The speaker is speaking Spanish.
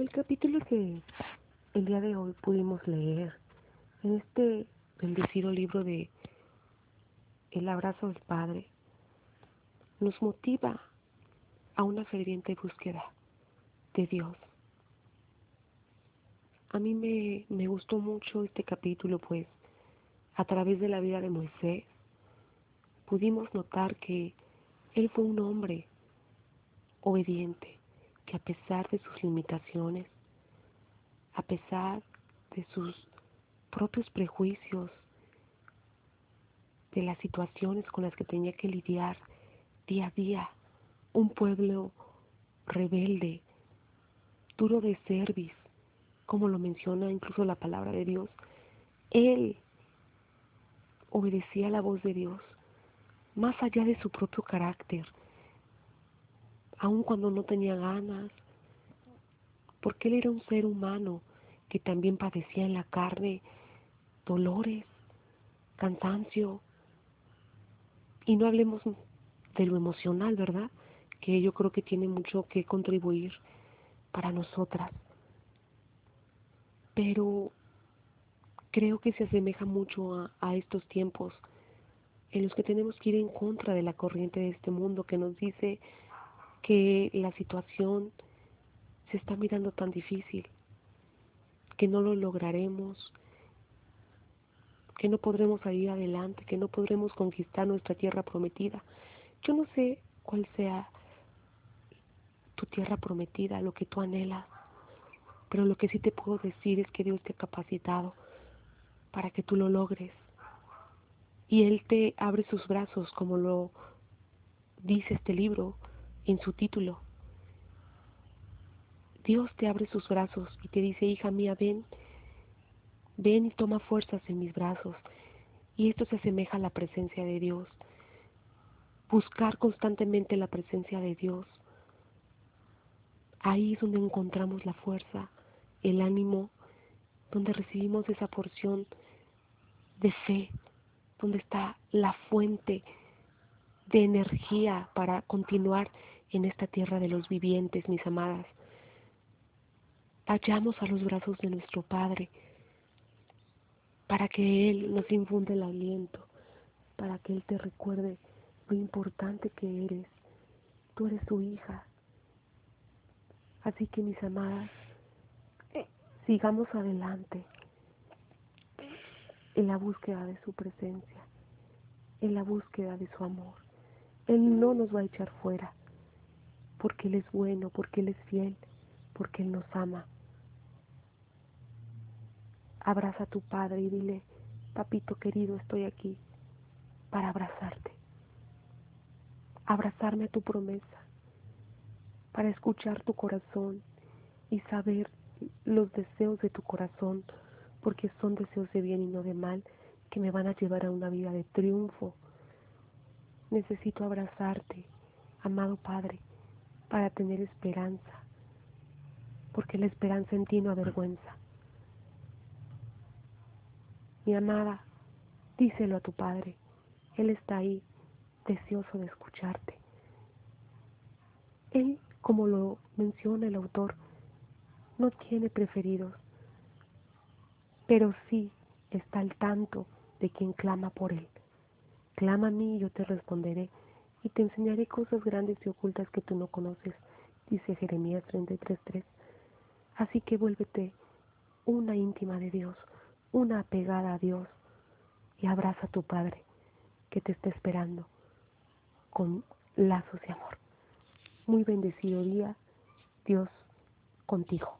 El capítulo que el día de hoy pudimos leer en este bendecido libro de El abrazo del Padre nos motiva a una ferviente búsqueda de Dios. A mí me, me gustó mucho este capítulo, pues a través de la vida de Moisés pudimos notar que él fue un hombre obediente, que a pesar de sus limitaciones, a pesar de sus propios prejuicios, de las situaciones con las que tenía que lidiar día a día, un pueblo rebelde, duro de cerviz, como lo menciona incluso la palabra de Dios, él obedecía la voz de Dios, más allá de su propio carácter, aun cuando no tenía ganas, porque él era un ser humano que también padecía en la carne dolores, cansancio, y no hablemos de lo emocional, ¿verdad? Que yo creo que tiene mucho que contribuir para nosotras. Pero creo que se asemeja mucho a, a, estos tiempos en los que tenemos que ir en contra de la corriente de este mundo que nos dice que la situación se está mirando tan difícil, que no lo lograremos, que no podremos salir adelante, que no podremos conquistar nuestra tierra prometida. Yo no sé cuál sea tu tierra prometida, lo que tú anhelas, pero lo que sí te puedo decir es que Dios te ha capacitado para que tú lo logres. Y Él te abre sus brazos, como lo dice este libro, en su título. Dios te abre sus brazos y te dice, hija mía, ven, ven y toma fuerzas en mis brazos. Y esto se asemeja a la presencia de Dios. Buscar constantemente la presencia de Dios. Ahí es donde encontramos la fuerza, el ánimo, donde recibimos esa porción de fe, donde está la fuente de energía para continuar en esta tierra de los vivientes, mis amadas. Vayamos a los brazos de nuestro Padre para que Él nos infunde el aliento, para que Él te recuerde lo importante que eres. Tú eres su hija. Así que mis amadas, sigamos adelante en la búsqueda de su presencia, en la búsqueda de su amor. Él no nos va a echar fuera, porque Él es bueno, porque Él es fiel, porque Él nos ama. Abraza a tu Padre y dile, papito querido, estoy aquí para abrazarte, abrazarme a tu promesa, para escuchar tu corazón y saber los deseos de tu corazón, porque son deseos de bien y no de mal, que me van a llevar a una vida de triunfo Necesito abrazarte, amado Padre, para tener esperanza, porque la esperanza en ti no avergüenza. Mi amada, díselo a tu Padre, Él está ahí, deseoso de escucharte. Él, como lo menciona el autor, no tiene preferidos, pero sí está al tanto de quien clama por Él. Clama a mí y yo te responderé, y te enseñaré cosas grandes y ocultas que tú no conoces, dice Jeremías 33.3. Así que vuélvete una íntima de Dios, una apegada a Dios, y abraza a tu Padre, que te está esperando con lazos de amor. Muy bendecido día, Dios contigo.